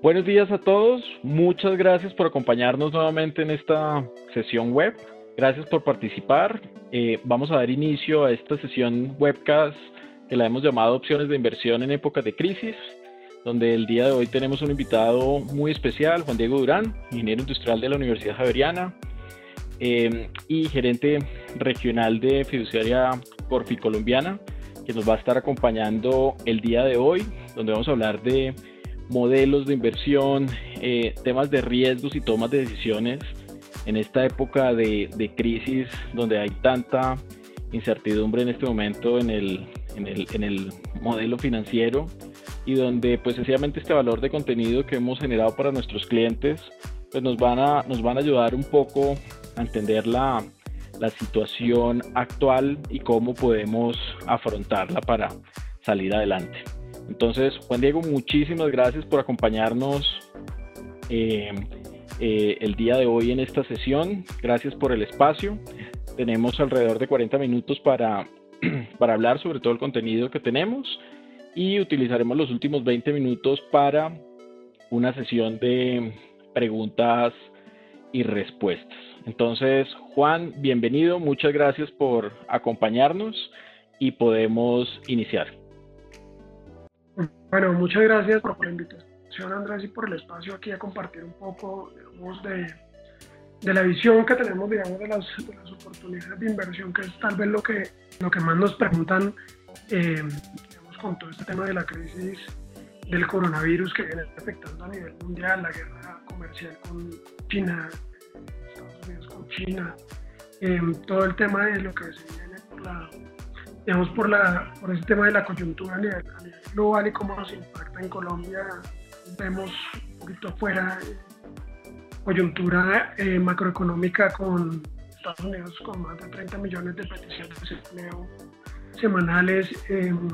Buenos días a todos, muchas gracias por acompañarnos nuevamente en esta sesión web. Gracias por participar. Eh, vamos a dar inicio a esta sesión webcast que la hemos llamado Opciones de Inversión en Épocas de Crisis, donde el día de hoy tenemos un invitado muy especial, Juan Diego Durán, ingeniero industrial de la Universidad Javeriana eh, y gerente regional de fiduciaria Corfi Colombiana, que nos va a estar acompañando el día de hoy, donde vamos a hablar de modelos de inversión, eh, temas de riesgos y tomas de decisiones en esta época de, crisis donde hay tanta incertidumbre en este momento en el, en el, modelo financiero y donde pues sencillamente este valor de contenido que hemos generado para nuestros clientes pues nos van a, nos van a ayudar un poco a entender la, la situación actual y cómo podemos afrontarla para salir adelante. Entonces, Juan Diego, muchísimas gracias por acompañarnos eh, eh, el día de hoy en esta sesión. Gracias por el espacio. Tenemos alrededor de 40 minutos para, para hablar sobre todo el contenido que tenemos y utilizaremos los últimos 20 minutos para una sesión de preguntas y respuestas. Entonces, Juan, bienvenido, muchas gracias por acompañarnos y podemos iniciar. Bueno, muchas gracias por la invitación, Andrés, y por el espacio aquí a compartir un poco de, de la visión que tenemos, digamos, de las, de las, oportunidades de inversión, que es tal vez lo que, lo que más nos preguntan, eh, digamos, con todo este tema de la crisis del coronavirus que viene afectando a nivel mundial, la guerra comercial con China, Estados Unidos con China, eh, todo el tema de lo que se viene por la digamos, por, la, por ese tema de la coyuntura a nivel, global y cómo nos impacta en Colombia, vemos un poquito afuera coyuntura eh, macroeconómica con Estados Unidos con más de 30 millones de peticiones de empleo semanales, em,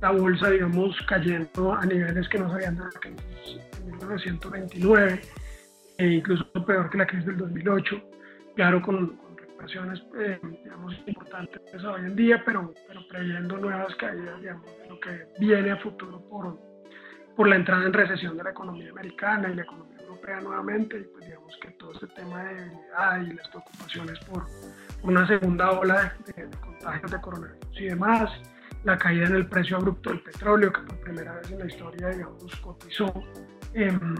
la bolsa, digamos, cayendo a niveles que no se habían dado en 1929, e incluso peor que la crisis del 2008, claro, con eh, digamos, importantes hoy en día, pero, pero preveyendo nuevas caídas, digamos, de lo que viene a futuro por, por la entrada en recesión de la economía americana y la economía europea nuevamente, y pues digamos que todo este tema de debilidad y las preocupaciones por, una segunda ola de, contagios de coronavirus y demás, la caída en el precio abrupto del petróleo, que por primera vez en la historia, digamos, cotizó en,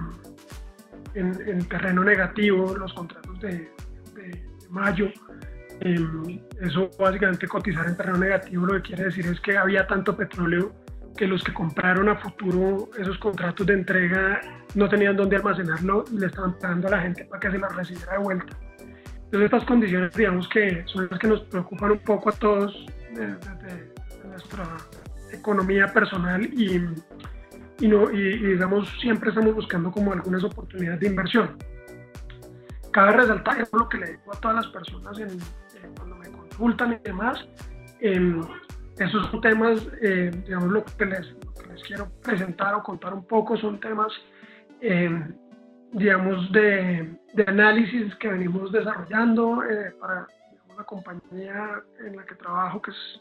en, terreno negativo los contratos de, de mayo, Em, eso básicamente cotizar en terreno negativo lo que quiere decir es que había tanto petróleo que los que compraron a futuro esos contratos de entrega no tenían dónde almacenarlo y le estaban pagando a la gente para que se las recibiera de vuelta. Entonces estas condiciones digamos que son las que nos preocupan un poco a todos desde, nuestra economía personal y, y, no, y, digamos siempre estamos buscando como algunas oportunidades de inversión. Cabe resaltar lo que le digo a todas las personas cuando me consultan y demás, em, esos son temas, eh, digamos, lo que, les, quiero presentar o contar un poco son temas, em, digamos, de, de, análisis que venimos desarrollando eh, para digamos, la compañía en la que trabajo, que es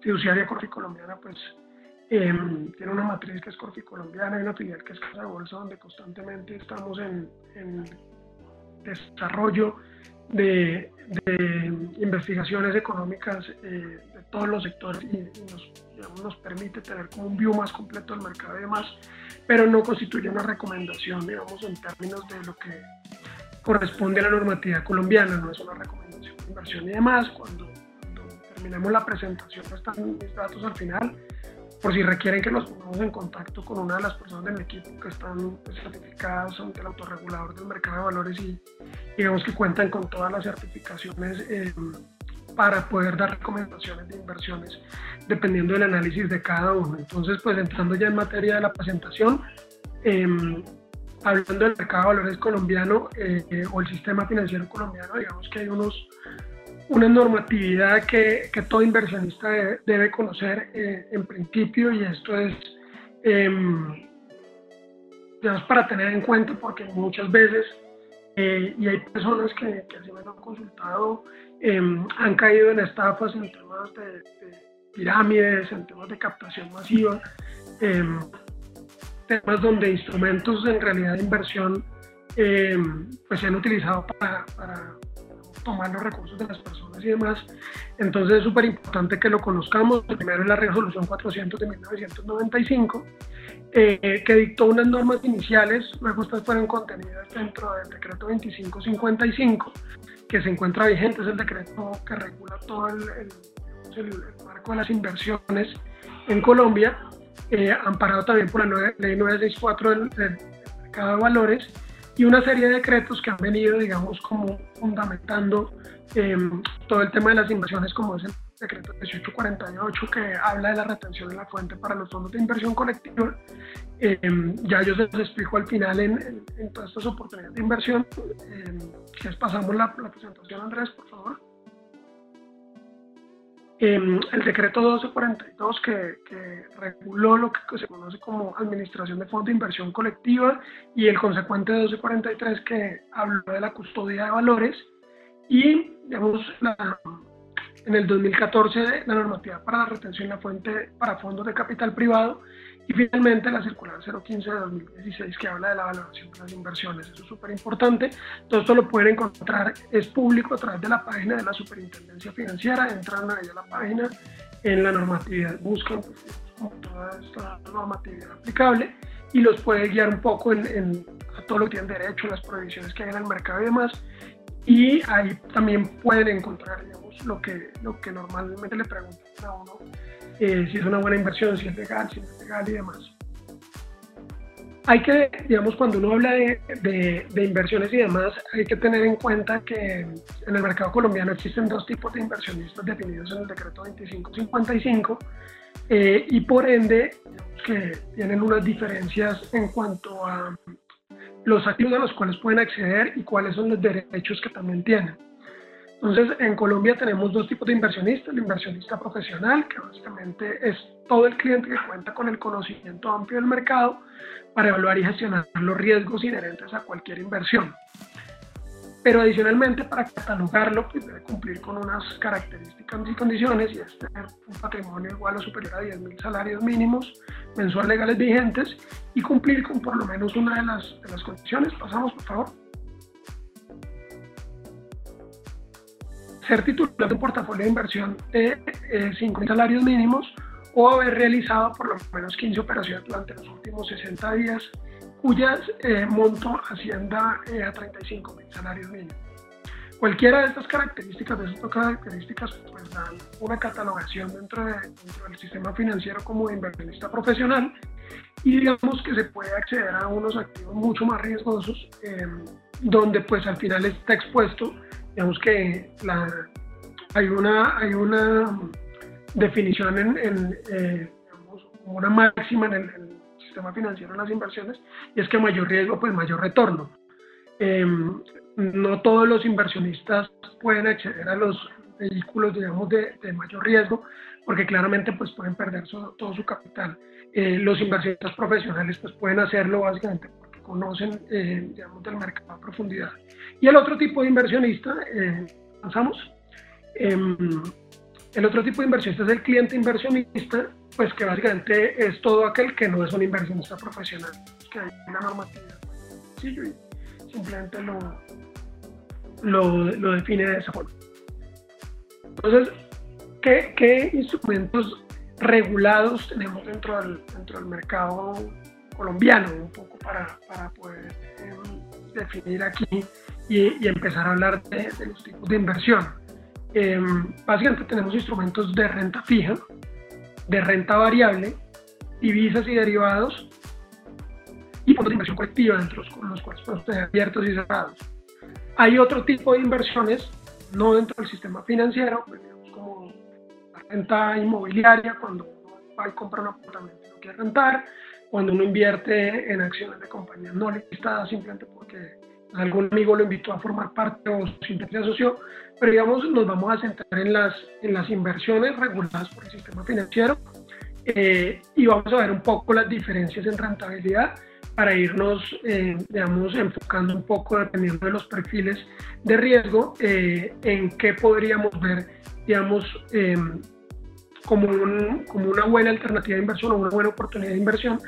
fiduciaria Corfi Colombiana, pues em, tiene una matriz que es Corfi Colombiana y una filial que es Casa Bolsa, donde constantemente estamos en, en desarrollo de, investigaciones económicas eh, de todos los sectores y, nos, nos, permite tener como un view más completo del mercado y demás, pero no constituye una recomendación, digamos, en términos de lo que corresponde a la normatividad colombiana, no es una recomendación de inversión y demás. Cuando, cuando terminemos la presentación están mis datos al final por si requieren que nos pongamos en contacto con una de las personas del equipo que están certificadas ante el autorregulador del mercado de valores y digamos que cuentan con todas las certificaciones eh, para poder dar recomendaciones de inversiones dependiendo del análisis de cada uno. Entonces, pues entrando ya en materia de la presentación, em, hablando del mercado de valores colombiano eh, o el sistema financiero colombiano, digamos que hay unos una normatividad que, que todo inversionista debe, conocer eh, en principio y esto es eh, para tener en cuenta porque muchas veces eh, y hay personas que, que así me han consultado em, han caído en estafas en temas de, pirámides en temas de captación masiva em, temas donde instrumentos en realidad de inversión pues se han utilizado para, tomar los recursos de las personas y demás. Entonces es súper importante que lo conozcamos. El primero es la resolución 400 de 1995, eh, que dictó unas normas iniciales, luego estas fueron contenidas dentro del decreto 2555, que se encuentra vigente, es el decreto que regula todo el, el, marco de las inversiones en Colombia, eh, amparado también por la ley 964 del, del mercado de valores y una serie de decretos que han venido, digamos, como fundamentando em, todo el tema de las inversiones, como es el decreto 1848, que habla de la retención de la fuente para los fondos de inversión colectiva. Em, ya yo se los explico al final en, todas estas oportunidades de inversión. Eh, les pasamos la presentación, Andrés, por favor. Em, el decreto 1242 que, que, reguló lo que se conoce como Administración de Fondos de Inversión Colectiva y el consecuente 1243 que habló de la custodia de valores y digamos en el 2014 la normativa para la retención de la fuente para fondos de capital privado y finalmente la circular 015 de 2016 que habla de la valoración de las inversiones. Eso es súper importante. Todo esto lo pueden encontrar, es público a través de la página de la Superintendencia Financiera. Entran ahí a la página, en la normatividad, buscan pues, toda esta normatividad aplicable y los puede guiar un poco en, a todo lo que tienen derecho, las prohibiciones que hay en el mercado y demás. Y ahí también pueden encontrar digamos, lo, que, lo que normalmente le preguntan a uno eh, si es una buena inversión, si es legal, si no es legal y demás. Hay que, digamos, cuando uno habla de, de, inversiones y demás, hay que tener en cuenta que en el mercado colombiano existen dos tipos de inversionistas definidos en el decreto 2555 eh, y por ende que tienen unas diferencias en cuanto a los activos a los cuales pueden acceder y cuáles son los derechos que también tienen. Entonces, en Colombia tenemos dos tipos de inversionistas, el inversionista profesional, que básicamente es todo el cliente que cuenta con el conocimiento amplio del mercado para evaluar y gestionar los riesgos inherentes a cualquier inversión. Pero adicionalmente, para catalogarlo, pues debe cumplir con unas características y condiciones, y es tener un patrimonio igual o superior a 10.000 salarios mínimos mensuales legales vigentes y cumplir con por lo menos una de las, de las condiciones. Pasamos, por favor. Ser titular de un portafolio de inversión de eh, 5 salarios mínimos o haber realizado por lo menos 15 operaciones durante los últimos 60 días cuyas eh, monto ascienda eh, a 35 mil salarios mínimos. Cualquiera de estas características, de estas características, pues dan una catalogación dentro, de, dentro del sistema financiero como inversionista profesional y digamos que se puede acceder a unos activos mucho más riesgosos eh, donde pues al final está expuesto digamos que la, hay, una, hay una definición en, eh, una máxima en el, sistema financiero de las inversiones y es que mayor riesgo pues mayor retorno. Em, no todos los inversionistas pueden acceder a los vehículos digamos de, mayor riesgo porque claramente pues pueden perder todo su capital. Eh, los inversionistas profesionales pues pueden hacerlo básicamente conocen, eh, digamos, del mercado a profundidad. Y el otro tipo de inversionista, eh, avanzamos, em, el otro tipo de inversionista es el cliente inversionista, pues que básicamente es todo aquel que no es un inversionista profesional, que hay una normatividad sencillo y simplemente lo, lo, lo, define de esa forma. Entonces, ¿qué, qué instrumentos regulados tenemos dentro del, dentro del mercado colombiano, un poco para, para poder em, definir aquí y, empezar a hablar de, los tipos de inversión. Em, básicamente tenemos instrumentos de renta fija, de renta variable, divisas y derivados y fondos de inversión colectiva, dentro de los cuales podemos tener abiertos y cerrados. Hay otro tipo de inversiones, no dentro del sistema financiero, pues, como la renta inmobiliaria, cuando uno va y compra un apartamento y lo quiere rentar, cuando uno invierte en acciones de compañías no listadas simplemente porque algún amigo lo invitó a formar parte o simplemente asoció, pero digamos nos vamos a centrar en las, en las inversiones reguladas por el sistema financiero eh, y vamos a ver un poco las diferencias en rentabilidad para irnos, eh, digamos, enfocando un poco, dependiendo de los perfiles de riesgo, eh, en qué podríamos ver, digamos, como, un, como una buena alternativa de inversión o una buena oportunidad de inversión,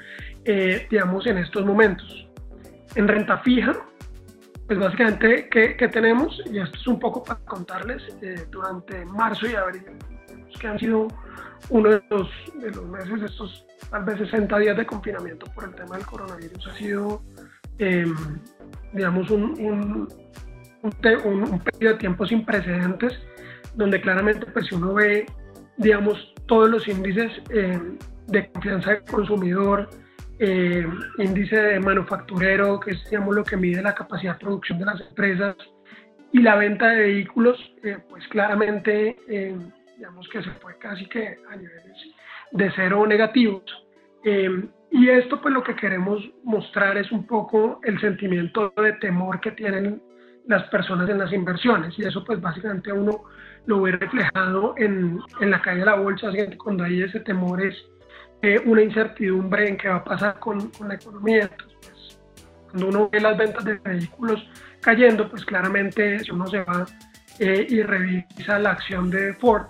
eh, digamos, en estos momentos. En renta fija, pues básicamente, ¿qué, ¿qué, tenemos? Y esto es un poco para contarles, eh, durante marzo y abril, que han sido uno de los, de los meses, estos tal vez 60 días de confinamiento por el tema del coronavirus, ha sido, em, digamos, un, un, un, periodo de tiempo sin precedentes, donde claramente pues, si uno ve, digamos, todos los índices em, de confianza del consumidor, em, índice de manufacturero, que es digamos, lo que mide la capacidad de producción de las empresas, y la venta de vehículos, eh, pues claramente digamos que se fue casi que a niveles de cero negativos. Eh, y esto pues lo que queremos mostrar es un poco el sentimiento de temor que tienen las personas en las inversiones y eso pues básicamente uno lo ve reflejado en, en la caída de la bolsa, cuando hay ese temor es eh, una incertidumbre en qué va a pasar con, con la economía. Entonces, pues, cuando uno ve las ventas de vehículos cayendo, pues claramente si uno se va eh, y revisa la acción de Ford,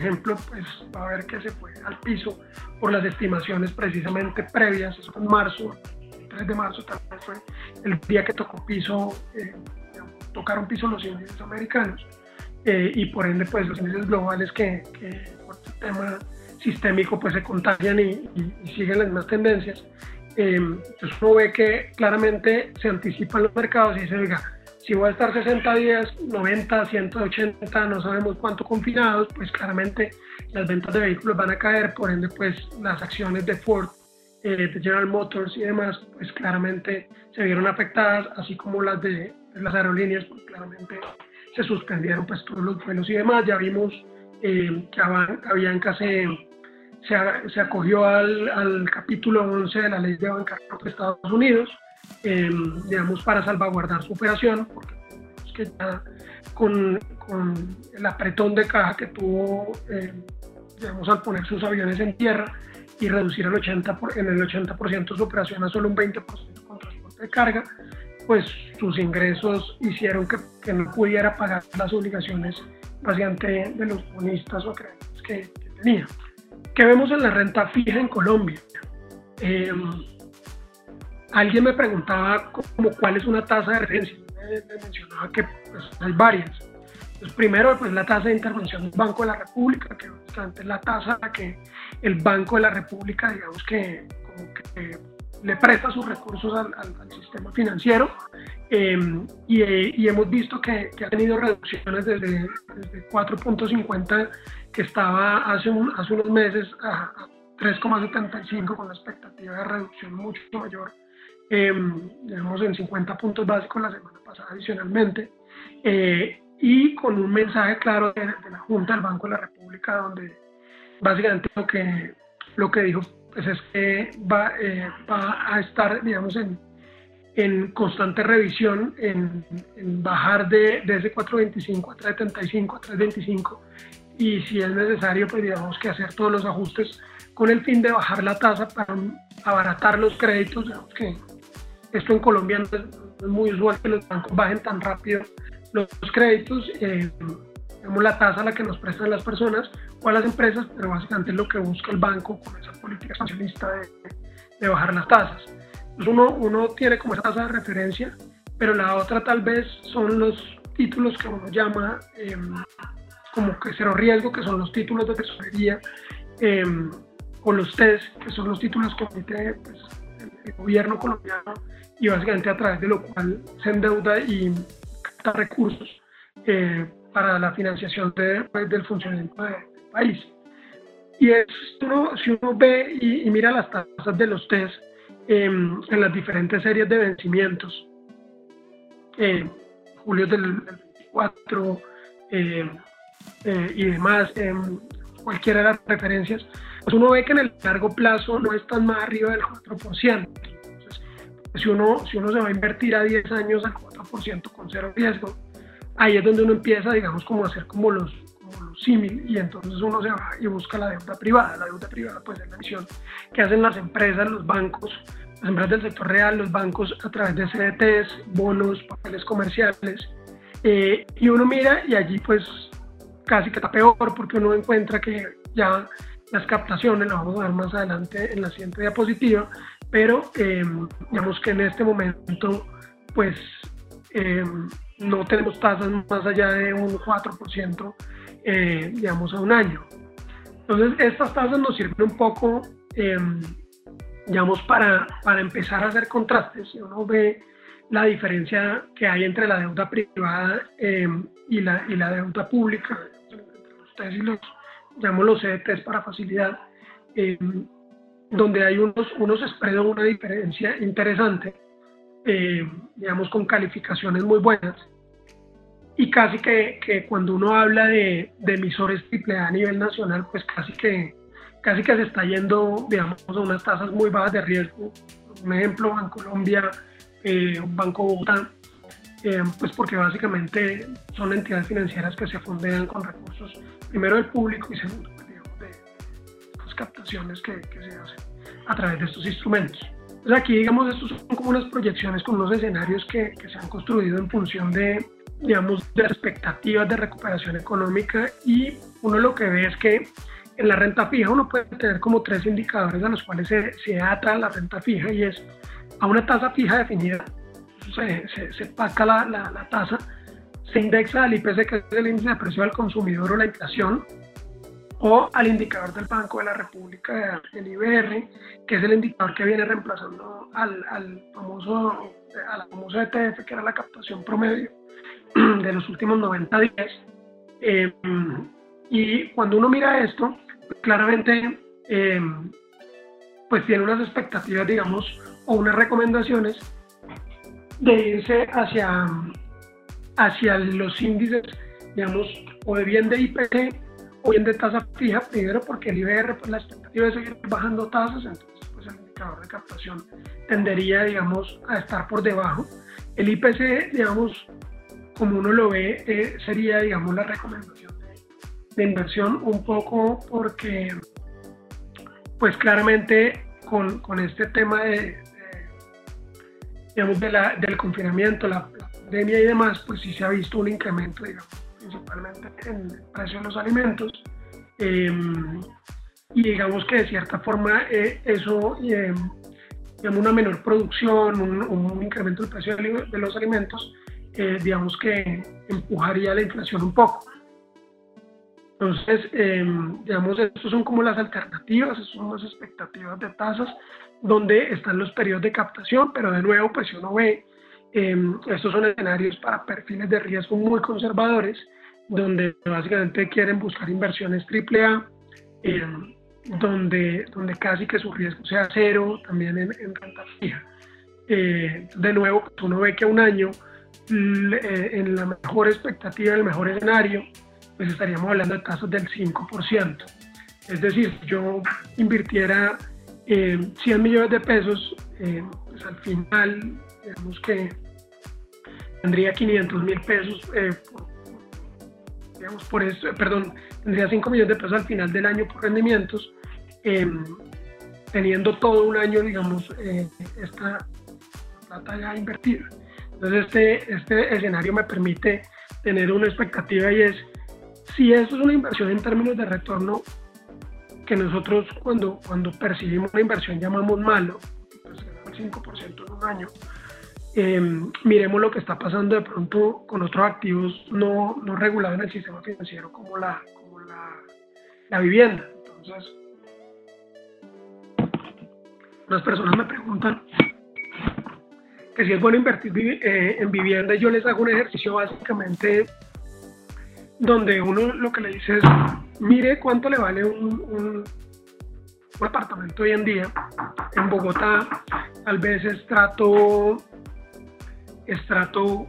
ejemplo, pues va a ver que se fue al piso por las estimaciones precisamente previas, eso fue en marzo, 3 de marzo vez fue el día que tocó piso, eh, tocaron piso los índices americanos eh, y por ende pues los índices globales que, por este tema sistémico pues se contagian y, siguen las mismas tendencias. Eh, entonces uno ve que claramente se anticipan los mercados y dice, oiga, si voy a estar 60 días, 90, 180, no sabemos cuánto confinados, pues claramente las ventas de vehículos van a caer, por ende pues las acciones de Ford, eh, de General Motors y demás, pues claramente se vieron afectadas, así como las de, las aerolíneas, pues claramente se suspendieron pues todos los vuelos y demás. Ya vimos eh, que Avianca se, se, se acogió al, al, capítulo 11 de la ley de bancarrota de Estados Unidos, Em, digamos, para salvaguardar su operación, porque que ya con, con, el apretón de caja que tuvo, em, digamos, al poner sus aviones en tierra y reducir el 80 en el 80% su operación a solo un 20% con transporte de carga, pues sus ingresos hicieron que, que, no pudiera pagar las obligaciones básicamente de los bonistas o créditos que, que, tenía. ¿Qué vemos en la renta fija en Colombia? Eh, alguien me preguntaba como cuál es una tasa de referencia. Me, mencionaba que pues, hay varias. Pues, primero, pues la tasa de intervención del Banco de la República, que básicamente es la tasa que el Banco de la República, digamos que, como que le presta sus recursos al, sistema financiero em, y, hemos visto que, ha tenido reducciones desde, 4.50 que estaba hace, hace unos meses a, a 3,75 con la expectativa de reducción mucho mayor. Eh, digamos en 50 puntos básicos la semana pasada adicionalmente, eh, y con un mensaje claro de, la Junta del Banco de la República, donde básicamente lo que, lo que dijo pues es que va, eh, va a estar, digamos, en, en constante revisión, en, bajar de, de, ese 4.25 a 3.75 a 3.25 y si es necesario, pues digamos que hacer todos los ajustes con el fin de bajar la tasa para abaratar los créditos, digamos que esto en Colombia no es, muy usual que los bancos bajen tan rápido los créditos, eh, la tasa a la que nos prestan las personas o a las empresas, pero básicamente es lo que busca el banco con esa política expansionista de, de bajar las tasas. Entonces uno, uno tiene como esa tasa de referencia, pero la otra tal vez son los títulos que uno llama em, como que cero riesgo, que son los títulos de tesorería, eh, o los TES, que son los títulos que emite pues, el gobierno colombiano y básicamente a través de lo cual se endeuda y capta recursos eh, para la financiación de, pues, del funcionamiento del país. Y es, si uno ve y, mira las tasas de los test em, en las diferentes series de vencimientos, eh, julio del, 24 eh, y demás, em, cualquiera de las referencias, pues uno ve que en el largo plazo no están más arriba del 4%. Entonces, si uno, si uno se va a invertir a 10 años al 4% con cero riesgo, ahí es donde uno empieza, digamos, como a hacer como los, como símil y entonces uno se va y busca la deuda privada. La deuda privada pues es la emisión que hacen las empresas, los bancos, las empresas del sector real, los bancos a través de CDTs, bonos, papeles comerciales. Eh, y uno mira y allí pues casi que está peor porque uno encuentra que ya las captaciones, lo vamos a ver más adelante en la siguiente diapositiva, pero eh, digamos que en este momento pues eh, no tenemos tasas más allá de un 4% eh, digamos a un año. Entonces estas tasas nos sirven un poco digamos para, para empezar a hacer contrastes. Si uno ve la diferencia que hay entre la deuda privada y, la, y la deuda pública, ustedes y los llamo los CDTs para facilidad, eh, donde hay unos, unos spreads una diferencia interesante, eh, digamos con calificaciones muy buenas. Y casi que, que cuando uno habla de, de, emisores AAA a nivel nacional, pues casi que, casi que se está yendo, digamos, a unas tasas muy bajas de riesgo. Un ejemplo, Bancolombia, eh, Banco Bogotá, eh, pues porque básicamente son entidades financieras que se fondean con recursos primero del público y segundo pues, de las captaciones que, se hacen a través de estos instrumentos. Entonces aquí, digamos, estos son como unas proyecciones con unos escenarios que, que se han construido en función de, digamos, de expectativas de recuperación económica. Y uno lo que ve es que en la renta fija uno puede tener como tres indicadores a los cuales se, se ata la renta fija y es a una tasa fija definida, se, se, se paca la, la, la tasa se indexa al IPC, que es el índice de precio del consumidor o la inflación, o al indicador del Banco de la República, el IBR, que es el indicador que viene reemplazando al, al famoso, a la famosa ETF, que era la captación promedio de los últimos 90 días. Eh, y cuando uno mira esto, claramente, eh, pues tiene unas expectativas, digamos, o unas recomendaciones de irse hacia hacia los índices, digamos, o de bien de IPC bien de tasa fija, primero porque el IBR, pues la expectativa es seguir bajando tasas, entonces pues el indicador de captación tendería, digamos, a estar por debajo. El IPC, digamos, como uno lo ve, eh, sería, digamos, la recomendación de, inversión un poco porque, pues claramente con, con este tema de, digamos, de la, del confinamiento, la, pandemia y demás, pues sí se ha visto un incremento, digamos, principalmente en el precio de los alimentos. Em, y digamos que de cierta forma eh, eso, eh, digamos, una menor producción, un, incremento del precio de, los alimentos, eh, digamos que empujaría la inflación un poco. Entonces, digamos, estas son como las alternativas, son las expectativas de tasas, donde están los periodos de captación, pero de nuevo, pues si uno ve Em, estos son escenarios para perfiles de riesgo muy conservadores, donde básicamente quieren buscar inversiones AAA, eh, donde, donde casi que su riesgo sea cero, también en, renta fija. Eh, de nuevo, uno ve que un año, eh, en la mejor expectativa, el mejor escenario, pues estaríamos hablando de tasas del 5%. Es decir, yo invirtiera 100 millones de pesos, pues al final digamos que tendría 500 mil pesos, eh, digamos por eso, perdón, tendría 5 millones de pesos al final del año por rendimientos, em, teniendo todo un año, digamos, eh, esta plata ya invertida. Entonces este, este escenario me permite tener una expectativa y es, si esto es una inversión en términos de retorno, que nosotros cuando, cuando percibimos una inversión llamamos malo, pues el 5% en un año, Em, miremos lo que está pasando de pronto con otros activos no, no regulados en el sistema financiero como la, como la, la vivienda. Entonces, las personas me preguntan que si es bueno invertir eh, en vivienda yo les hago un ejercicio básicamente donde uno lo que le dice es, mire cuánto le vale un, un, un apartamento hoy en día en Bogotá, tal vez estrato estrato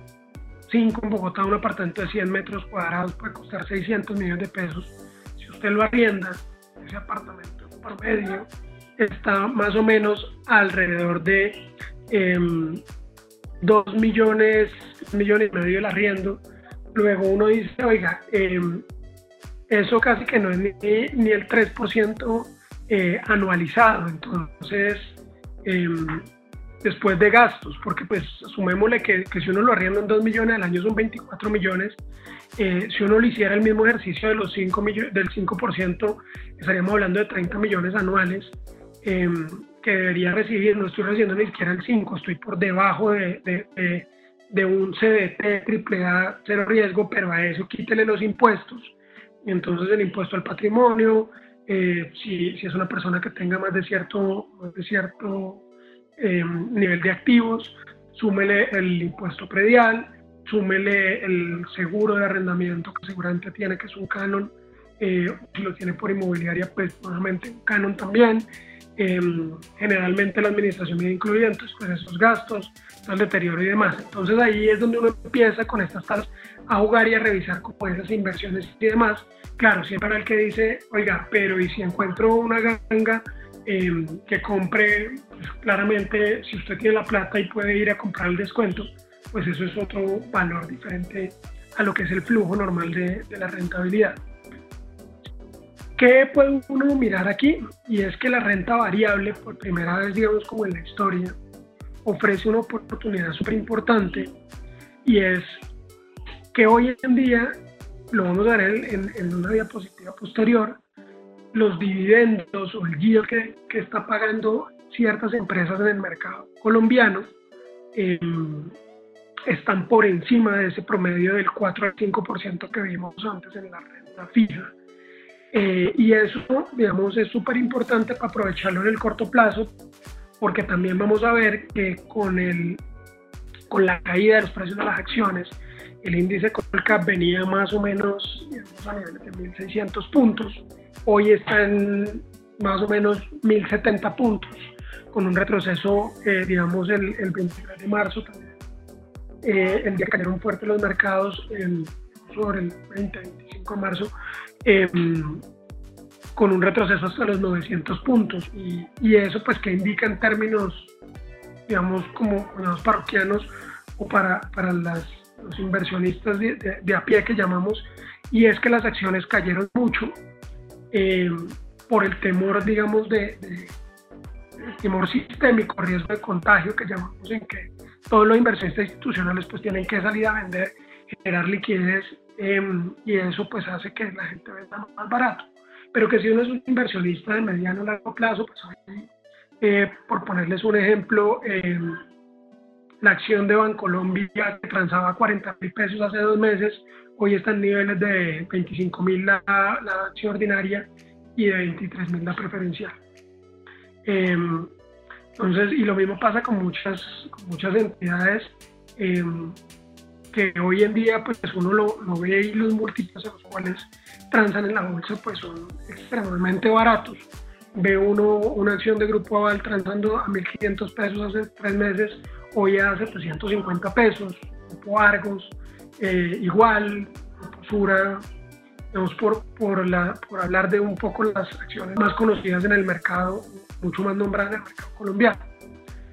5 en Bogotá, un apartamento de 100 metros cuadrados puede costar 600 millones de pesos. Si usted lo arrienda, ese apartamento promedio está más o menos alrededor de 2 em, millones, millones y medio el arriendo. Luego uno dice, oiga, em, eso casi que no es ni, el 3% eh, anualizado. Entonces, em, después de gastos, porque pues sumémosle que, que si uno lo arrienda en 2 millones al año son 24 millones, eh, si uno le hiciera el mismo ejercicio de los 5 del 5%, estaríamos hablando de 30 millones anuales em, que debería recibir, no estoy recibiendo ni siquiera el 5, estoy por debajo de, de, de, un CDT triple A cero riesgo, pero a eso quítele los impuestos. Entonces el impuesto al patrimonio, eh, si, si, es una persona que tenga más de cierto, más de cierto em, nivel de activos, súmele el impuesto predial, súmele el seguro de arrendamiento que seguramente tiene, que es un canon, eh, si lo tiene por inmobiliaria, pues nuevamente un canon también. Em, generalmente la administración viene incluida, entonces pues esos gastos, el deterioro y demás. Entonces ahí es donde uno empieza con estas tasas a jugar y a revisar como esas inversiones y demás. Claro, siempre el que dice, oiga, pero ¿y si encuentro una ganga em, que compre, pues, claramente si usted tiene la plata y puede ir a comprar el descuento, pues eso es otro valor diferente a lo que es el flujo normal de, la rentabilidad. ¿Qué puede uno mirar aquí? Y es que la renta variable, por primera vez, digamos, como en la historia, ofrece una oportunidad súper importante y es que hoy en día, lo vamos a ver en, una diapositiva posterior, los dividendos o el yield que, que está pagando ciertas empresas en el mercado colombiano eh, están por encima de ese promedio del 4 al 5% que vimos antes en la renta fija. Eh, y eso, digamos, es súper importante para aprovecharlo en el corto plazo, porque también vamos a ver que con, el, con la caída de los precios de las acciones, el índice Colcap venía más o menos a niveles de 1.600 puntos, hoy está en más o menos 1.070 puntos, con un retroceso, eh, digamos, el, el 23 de marzo también eh, el día que cayeron fuerte los mercados sobre el 20-25 de marzo, em, con un retroceso hasta los 900 puntos. Y, y, eso pues que indica en términos, digamos, como los parroquianos o para, para las, los inversionistas de, de, a pie que llamamos, y es que las acciones cayeron mucho em, por el temor, digamos, de, de temor sistémico, riesgo de contagio que llamamos en que todos los inversionistas institucionales pues tienen que salir a vender, generar liquidez em, y eso pues hace que la gente venda más barato. Pero que si uno es un inversionista de mediano o largo plazo, pues eh, por ponerles un ejemplo, em, la acción de Bancolombia que transaba 40 mil pesos hace dos meses, hoy está en niveles de 25 mil la, la, acción ordinaria y de 23 mil la preferencial. Em, entonces, y lo mismo pasa con muchas, muchas entidades em, que hoy en día pues uno lo, ve y los múltiplos en los cuales transan en la bolsa pues son extremadamente baratos. Ve uno una acción de Grupo Aval transando a 1.500 pesos hace tres meses, hoy a 750 pesos. Grupo Argos, eh, igual, Sura, por, por, la, por hablar de un poco las acciones más conocidas en el mercado, mucho más nombradas en el mercado colombiano.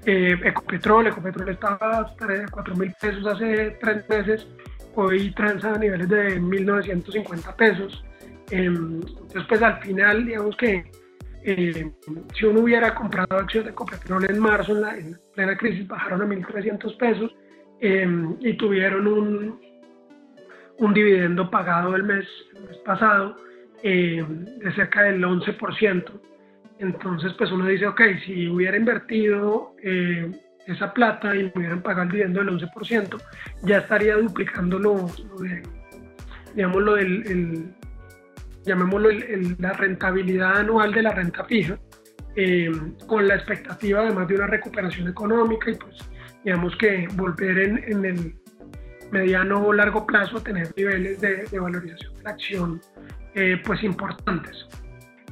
Eh, Ecopetrol, Ecopetrol estaba a 4 mil pesos hace tres meses, hoy transa a niveles de 1.950 pesos. Em, entonces, pues al final, digamos que eh, si uno hubiera comprado acciones de Ecopetrol en marzo, en, la, plena crisis, bajaron a 1.300 pesos em, y tuvieron un, un dividendo pagado el mes, pasado eh, de cerca del 11%. Entonces, pues uno dice, ok, si hubiera invertido eh, esa plata y me hubieran pagado el dividendo del 11%, ya estaría duplicando lo, de, digamos, lo del, llamémoslo la rentabilidad anual de la renta fija, eh, con la expectativa además de una recuperación económica y pues digamos que volver en, en el mediano o largo plazo tener niveles de, valorización de la acción eh, pues importantes.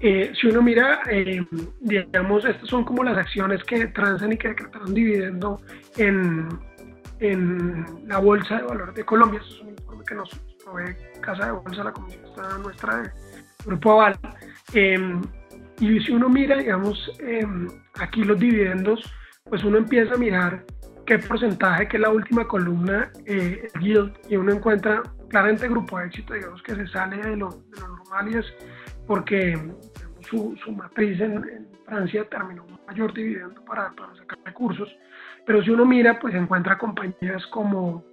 Eh, si uno mira, eh, digamos, estas son como las acciones que transan y que decretaron dividendo en, en la Bolsa de Valores de Colombia. Eso es un informe que nos provee Casa de Bolsa, la comisión nuestra de Grupo Aval. y si uno mira, digamos, aquí los dividendos, pues uno empieza a mirar qué porcentaje, que es la última columna, eh, yield, y uno encuentra claramente grupo éxito, digamos que se sale de lo, de lo normal y es porque su, su, matriz en, Francia terminó un mayor dividendo para, para sacar recursos, pero si uno mira, pues encuentra compañías como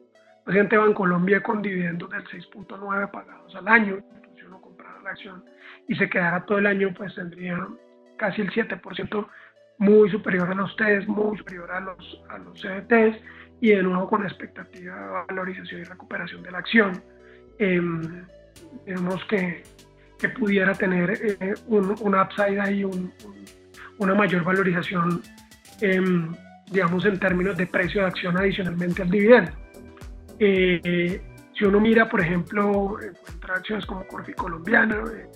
Presidente Bancolombia con dividendos del 6.9 pagados al año, si uno comprara la acción y se quedara todo el año, pues tendría casi el 7% muy superior a los ustedes, muy superior a los, a los CDTs y de nuevo con expectativa de valorización y recuperación de la acción. Eh, digamos que, que, pudiera tener eh, un, un, upside ahí, un, una mayor valorización, em, digamos, en términos de precio de acción adicionalmente al dividendo. Eh, si uno mira, por ejemplo, encuentra acciones como Corfi Colombiana, eh,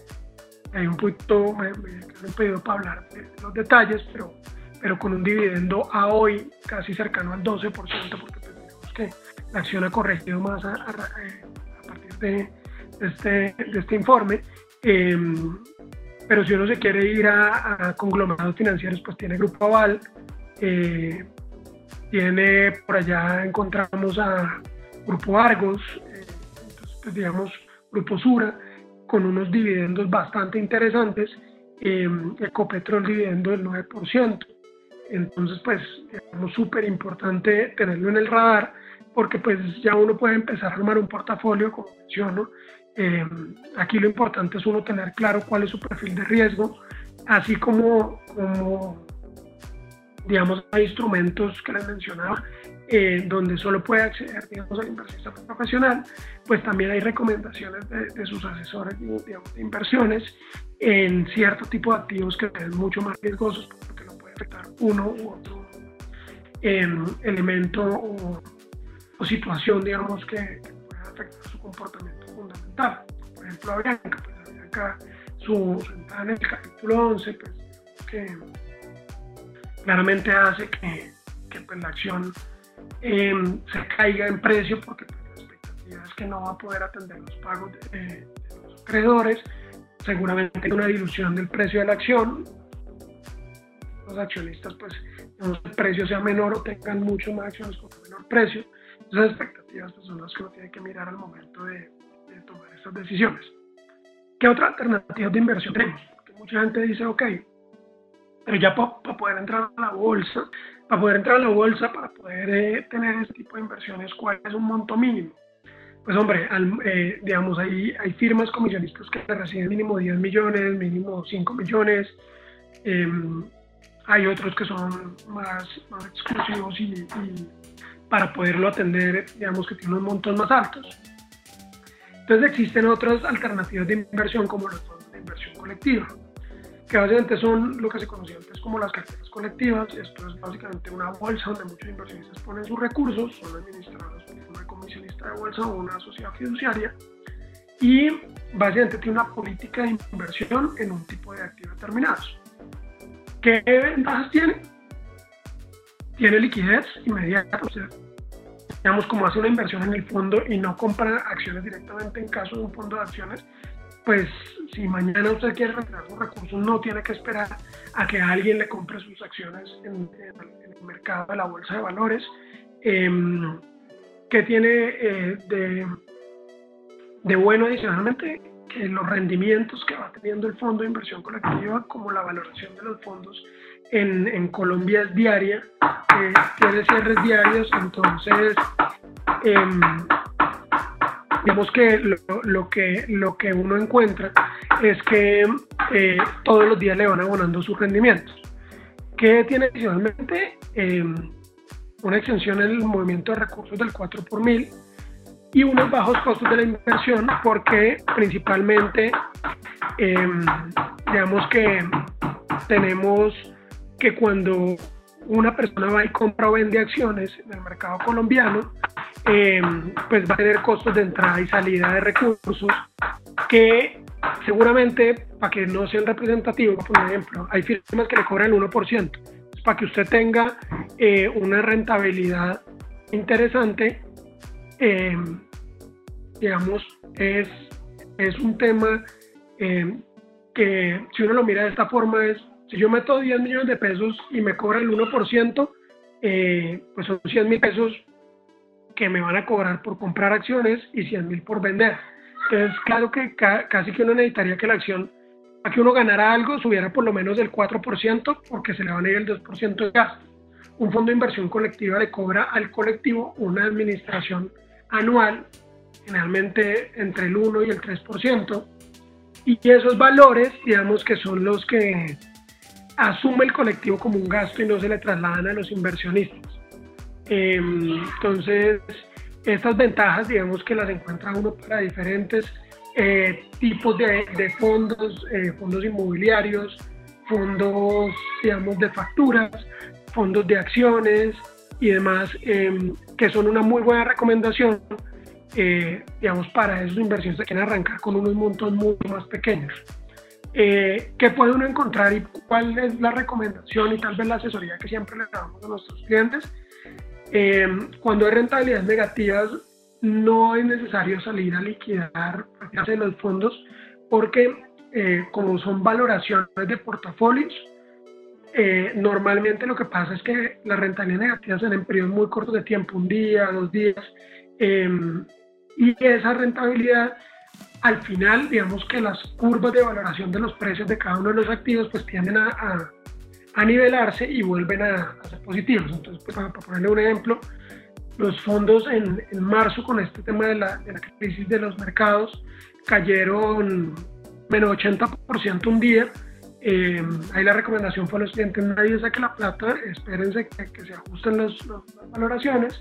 hay un punto, me, me, he pedido para hablar de los detalles, pero, pero con un dividendo a hoy casi cercano al 12%, porque tenemos que la acción ha corregido más a, a partir de, este, este informe. Eh, pero si uno se quiere ir a, a, conglomerados financieros, pues tiene Grupo Aval, eh, tiene por allá encontramos a Grupo Argos, eh, entonces, pues, digamos Grupo Sura, con unos dividendos bastante interesantes, eh, Ecopetrol dividendo del 9%. Entonces, pues, es súper importante tenerlo en el radar, porque pues ya uno puede empezar a armar un portafolio, como menciono. Eh, aquí lo importante es uno tener claro cuál es su perfil de riesgo, así como, como digamos, hay instrumentos que les mencionaba, eh, donde solo puede acceder, digamos, al inversionista profesional, pues también hay recomendaciones de, de sus asesores, digamos, de inversiones en cierto tipo de activos que son mucho más riesgosos porque lo puede afectar uno u otro eh, elemento o, o, situación, digamos, que, que pueda afectar su comportamiento fundamental. Por ejemplo, a Bianca, pues a Bianca, su, su entrada en el capítulo 11, pues que claramente hace que, que pues, la acción eh, se caiga en precio porque pues, la expectativa es que no va a poder atender los pagos de, de los acreedores. Seguramente hay una dilución del precio de la acción. Los accionistas, pues, el precio sea menor o tengan mucho más acciones con menor precio. Esas expectativas pues, son las que uno tiene que mirar al momento de, de tomar estas decisiones. ¿Qué otra alternativa de inversión tenemos? Porque mucha gente dice, ok, pero ya para pa poder entrar a la bolsa, para poder entrar a la bolsa, para poder eh, tener este tipo de inversiones, ¿cuál es un monto mínimo? Pues hombre, al, eh, digamos, hay, hay firmas comisionistas que reciben mínimo 10 millones, mínimo 5 millones, eh, hay otros que son más, más exclusivos y, y, para poderlo atender, digamos que tienen unos montos más altos. Entonces existen otras alternativas de inversión como de inversión colectiva que básicamente son lo que se conocía antes como las carteras colectivas. Esto es básicamente una bolsa donde muchos inversionistas ponen sus recursos, son administrados por una comisionista de bolsa o una sociedad fiduciaria y básicamente tiene una política de inversión en un tipo de activos determinados. ¿Qué ventajas tiene? Tiene liquidez inmediata, o sea, digamos como hace una inversión en el fondo y no compra acciones directamente en caso de un fondo de acciones, pues si mañana usted quiere retirar sus recursos, no tiene que esperar a que alguien le compre sus acciones en, el mercado de la bolsa de valores. Eh, que tiene eh, de, de, bueno adicionalmente? Que los rendimientos que va teniendo el fondo de inversión colectiva, como la valoración de los fondos en, en Colombia es diaria, eh, tiene cierres diarios, entonces em, digamos que lo, lo, que lo que uno encuentra es que eh, todos los días le van abonando sus rendimientos. ¿Qué tiene adicionalmente? Eh, una extensión en el movimiento de recursos del 4 por mil y unos bajos costos de la inversión porque principalmente eh, digamos que tenemos que cuando una persona va y compra o vende acciones en el mercado colombiano, eh, pues va a tener costos de entrada y salida de recursos que seguramente, para que no sean representativos, por ejemplo, hay firmas que le cobran el 1%, para que usted tenga eh, una rentabilidad interesante, eh, digamos, es, es un tema eh, que si uno lo mira de esta forma es, si yo meto 10 millones de pesos y me cobra el 1%, eh, pues son 100 mil pesos que me van a cobrar por comprar acciones y 100 mil por vender. Entonces, claro que ca casi que uno necesitaría que la acción para que uno ganara algo, subiera por lo menos del 4% porque se le va a ir el 2% de gasto. Un fondo de inversión colectiva le cobra al colectivo una administración anual, generalmente entre el 1 y el 3%, y esos valores, digamos que son los que asume el colectivo como un gasto y no se le trasladan a los inversionistas. Em, entonces, estas ventajas, digamos que las encuentra uno para diferentes eh, tipos de, fondos, eh, fondos inmobiliarios, fondos, digamos, de facturas, fondos de acciones y demás, em, que son una muy buena recomendación, eh, digamos, para esos inversiones que quieren arrancar con unos montos mucho más pequeños. ¿Qué puede uno encontrar y cuál es la recomendación y tal vez la asesoría que siempre le damos a nuestros clientes? Em, cuando hay rentabilidades negativas, no es necesario salir a liquidar de los fondos porque eh, como son valoraciones de portafolios, eh, normalmente lo que pasa es que las rentabilidades negativas son en periodos muy cortos de tiempo, un día, dos días, em, y esa rentabilidad al final, digamos que las curvas de valoración de los precios de cada uno de los activos pues tienden a a nivelarse y vuelven a, ser positivos. Entonces, pues, para, ponerle un ejemplo, los fondos en, en marzo con este tema de la, de la, crisis de los mercados cayeron menos 80% un día. Eh, ahí la recomendación fue a los clientes, nadie saque la plata, espérense que, que se ajusten las valoraciones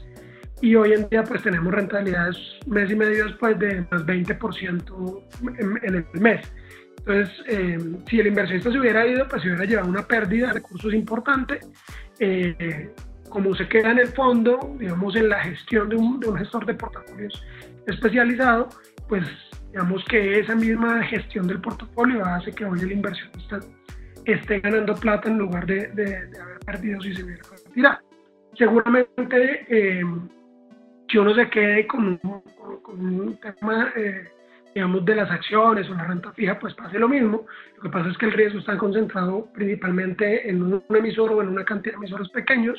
y hoy en día pues tenemos rentabilidades mes y medio después de más 20% en, en el mes. Entonces, eh, si el inversionista se hubiera ido, pues se hubiera llevado una pérdida de recursos importante. Eh, como se queda en el fondo, digamos, en la gestión de un, de un, gestor de portafolios especializado, pues digamos que esa misma gestión del portafolio hace que hoy el inversionista esté ganando plata en lugar de, de, haber perdido si se hubiera retirado. Seguramente, eh, si uno se quede con un, con un tema digamos, de las acciones o la renta fija, pues pase lo mismo. Lo que pasa es que el riesgo está concentrado principalmente en un emisor o en una cantidad de emisores pequeños,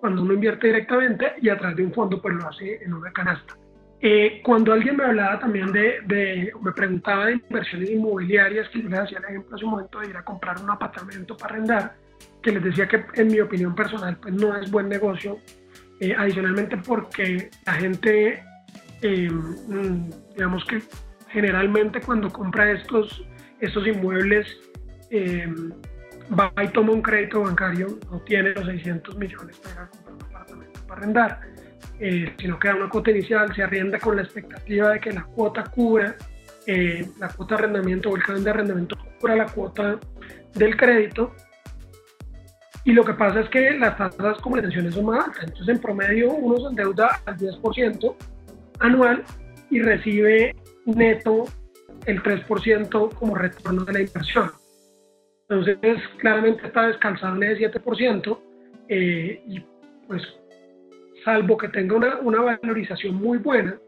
cuando uno invierte directamente y a través de un fondo, pues lo hace en una canasta. Eh, cuando alguien me hablaba también de, de, me preguntaba de inversiones inmobiliarias, que yo le hacía el ejemplo hace un momento de ir a comprar un apartamento para arrendar, que les decía que en mi opinión personal, pues no es buen negocio, eh, adicionalmente porque la gente, eh, mm, digamos que generalmente cuando compra estos, estos inmuebles eh, va y toma un crédito bancario, no tiene los 600 millones para comprar un apartamento para arrendar, sino que da una cuota inicial, se arrienda con la expectativa de que la cuota cubra, la cuota de arrendamiento o el plan de arrendamiento cubra la cuota del crédito. Y lo que pasa es que las tasas como retenciones son más altas. Entonces, en promedio, uno se endeuda al 10% anual y recibe neto el 3% como retorno de la inversión. Entonces, claramente está descalzable de 7% eh, y pues salvo que tenga una, una, valorización muy buena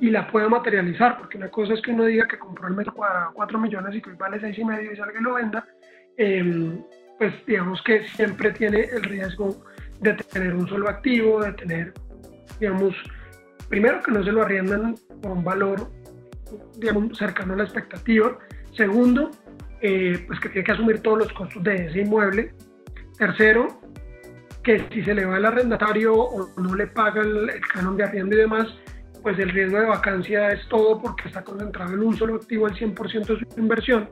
y la pueda materializar, porque una cosa es que uno diga que compró el metro cuadrado 4 millones y que vale 6 y medio y salga y lo venda, eh, pues digamos que siempre tiene el riesgo de tener un solo activo, de tener, digamos, primero que no se lo arriendan por un valor digamos, cercano a la expectativa. Segundo, eh, pues que tiene que asumir todos los costos de ese inmueble. Tercero, que si se le va el arrendatario o no le paga el, canon de arriendo y demás, pues el riesgo de vacancia es todo porque está concentrado en un solo activo el 100% de su inversión.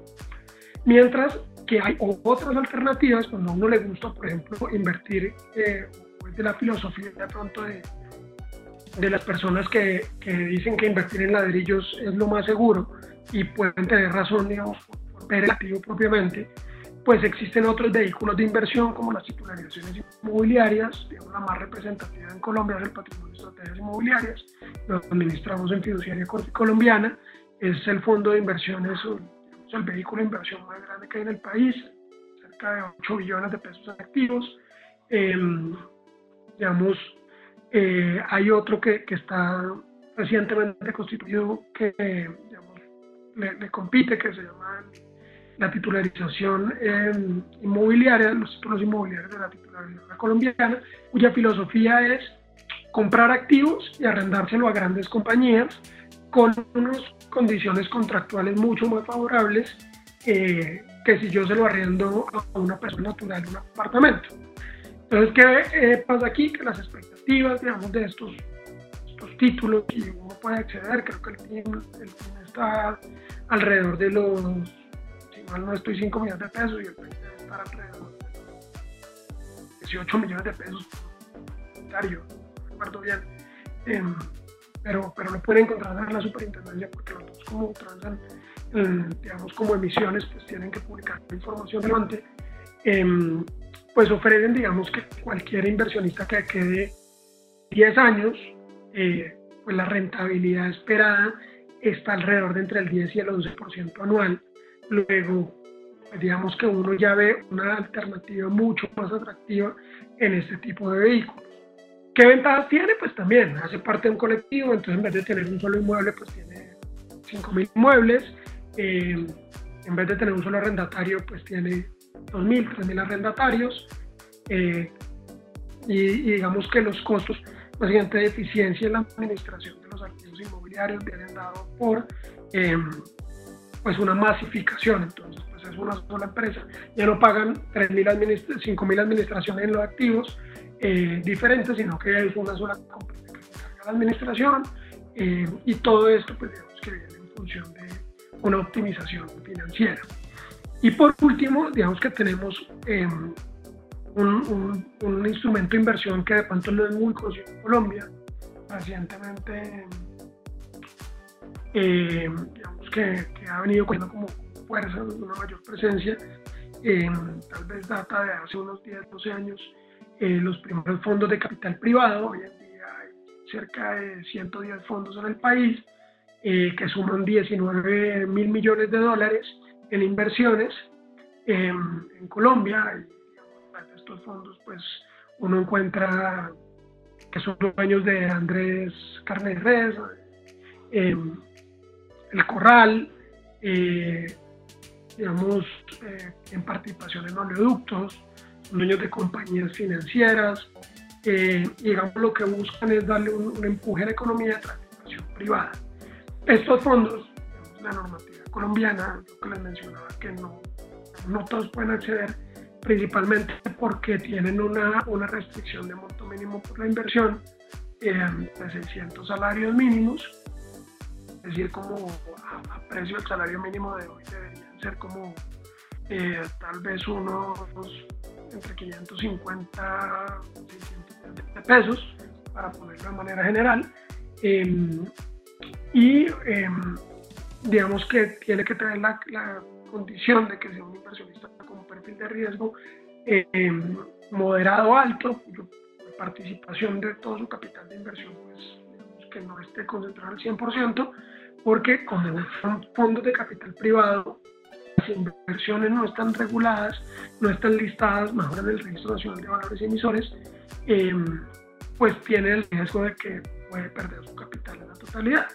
Mientras que hay otras alternativas cuando a uno le gusta, por ejemplo, invertir, eh, de la filosofía de pronto de, de las personas que, que, dicen que invertir en ladrillos es lo más seguro y pueden tener razón, digamos, por ver el activo propiamente, pues existen otros vehículos de inversión como las titularizaciones inmobiliarias, digamos, la más representativa en Colombia es el patrimonio de estrategias inmobiliarias, lo administramos en Fiduciaria Colombiana, es el fondo de inversiones, el vehículo de inversión más grande que hay en el país, cerca de 8 billones de pesos en activos, em, digamos, eh, hay otro que, que, está recientemente constituido que le, compite, que se llama la titularización inmobiliaria, los títulos inmobiliarios de la titularidad colombiana, cuya filosofía es comprar activos y arrendárselo a grandes compañías con unas condiciones contractuales mucho más favorables eh, que si yo se lo arriendo a una persona natural un apartamento. Entonces, ¿qué eh, pasa aquí? Que las expectativas, digamos, de estos, estos títulos y uno puede acceder, creo que el team, el está alrededor de los, si mal no estoy, 5 millones de pesos y el país debe estar alrededor de 18 millones de pesos no recuerdo bien. Em, pero, pero lo pueden encontrar en la superintendencia porque nosotros como transan, eh, digamos, como emisiones, pues tienen que publicar información relevante. Em, pues ofrecen, digamos, que cualquier inversionista que quede 10 años, eh, pues la rentabilidad esperada está alrededor de entre el 10 y el 11% anual. Luego, pues digamos que uno ya ve una alternativa mucho más atractiva en este tipo de vehículos. ¿Qué ventajas tiene? Pues también hace parte de un colectivo, entonces en vez de tener un solo inmueble, pues tiene 5.000 inmuebles. Eh, en vez de tener un solo arrendatario, pues tiene 2.000, 3.000 arrendatarios. Eh, y, digamos que los costos, básicamente de eficiencia en la administración de los activos inmobiliarios vienen dados por eh, pues una masificación. Entonces, pues es una sola empresa. Ya no pagan 3.000 5.000 administraciones en los activos, eh, diferentes, sino que es una sola administración eh, y todo esto pues digamos que viene en función de una optimización financiera. Y por último, digamos que tenemos em, un, un, instrumento de inversión que de pronto no es muy conocido en Colombia, recientemente em, digamos que, que, ha venido con como fuerza, una mayor presencia, tal vez data de hace unos 10, 12 años, eh, los primeros fondos de capital privado. Hoy en día hay cerca de 110 fondos en el país eh, que suman 19 mil millones de dólares en inversiones em, en Colombia. Y, estos fondos, pues uno encuentra que son dueños de Andrés Carne Res, em, El Corral, eh, digamos, en participación en oleoductos, dueños de compañías financieras, eh, digamos lo que buscan es darle un, empuje a la economía de inversión privada. Estos fondos, la normativa colombiana, lo que les mencionaba, que no, no todos pueden acceder, principalmente porque tienen una, una restricción de monto mínimo por la inversión eh, de 600 salarios mínimos, es decir, como a, precio del salario mínimo de hoy deberían ser como eh, tal vez unos entre 550 y 600 pesos, para ponerlo de manera general. Em, y em, digamos que tiene que tener la, condición de que sea un inversionista con un perfil de riesgo em, moderado alto, participación de todo su capital de inversión, pues, que no esté concentrado al 100%, porque como son fondos de capital privado, inversiones no están reguladas, no están listadas, mejor en el Registro Nacional de Valores y Emisores, em, pues tiene el riesgo de que puede perder su capital en la totalidad.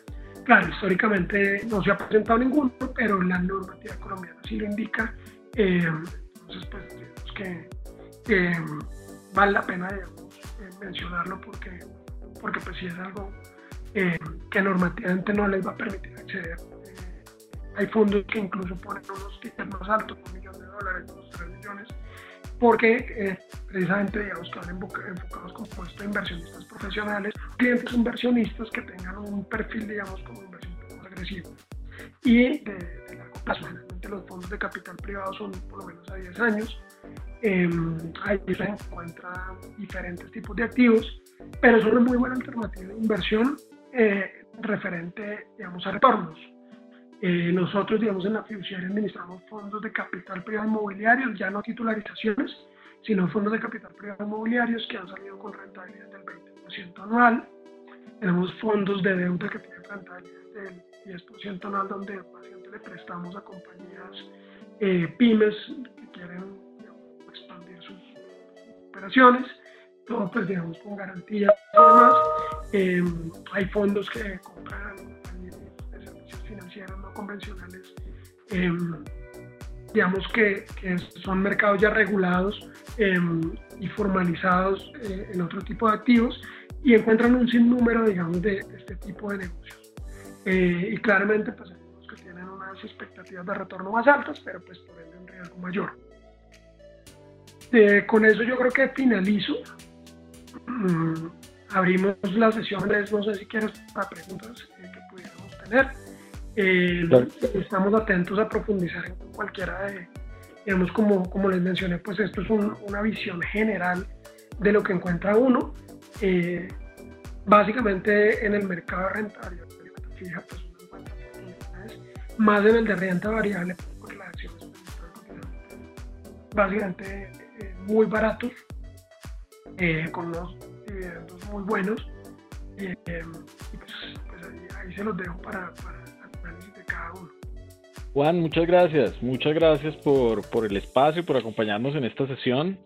Claro, históricamente no se ha presentado ninguno, pero la normativa colombiana sí lo indica. Em, entonces, pues digamos que em, vale la pena eh, mencionarlo porque, porque pues sí es algo que normativamente no les va a permitir acceder hay fondos que incluso ponen unos tickets más altos, un millón de dólares, unos 3 millones, porque eh, precisamente digamos que van enfocados como esto inversionistas profesionales, clientes inversionistas que tengan un perfil, digamos, como inversión más agresivo. Y de, largo plazo, generalmente los fondos de capital privado son por lo menos a 10 años. Eh, ahí se encuentran diferentes tipos de activos, pero es una muy buena alternativa de inversión eh, referente, digamos, a retornos. Eh, nosotros, digamos, en la fiduciaria administramos fondos de capital privado inmobiliarios, ya no titularizaciones, sino fondos de capital privado inmobiliarios que han salido con rentabilidad del 20% anual. Tenemos fondos de deuda que tienen rentabilidad del 10% anual, donde básicamente le prestamos a compañías eh, pymes que quieren expandir sus operaciones, todo pues digamos con garantías y demás. Eh, hay fondos que compran financieras no convencionales, em, digamos que, son mercados ya regulados em, y formalizados eh, en otro tipo de activos y encuentran un sinnúmero, digamos, de, este tipo de negocios. Eh, y claramente, pues, que tienen una unas expectativas de retorno más altas, pero pues por ende un riesgo mayor. Eh, con eso yo creo que finalizo. Mm, abrimos la sesión, no sé si quieres para preguntas eh, que pudiéramos tener. Eh, estamos atentos a profundizar en cualquiera de, digamos, como, como les mencioné, pues esto es una visión general de lo que encuentra uno. básicamente en el mercado rentario, fija, pues más en el de renta variable, porque las acciones básicamente eh, muy baratos, eh, con unos dividendos muy buenos. Eh, y pues, pues ahí, se los dejo para, para Juan, muchas gracias, muchas gracias por, por el espacio, por acompañarnos en esta sesión.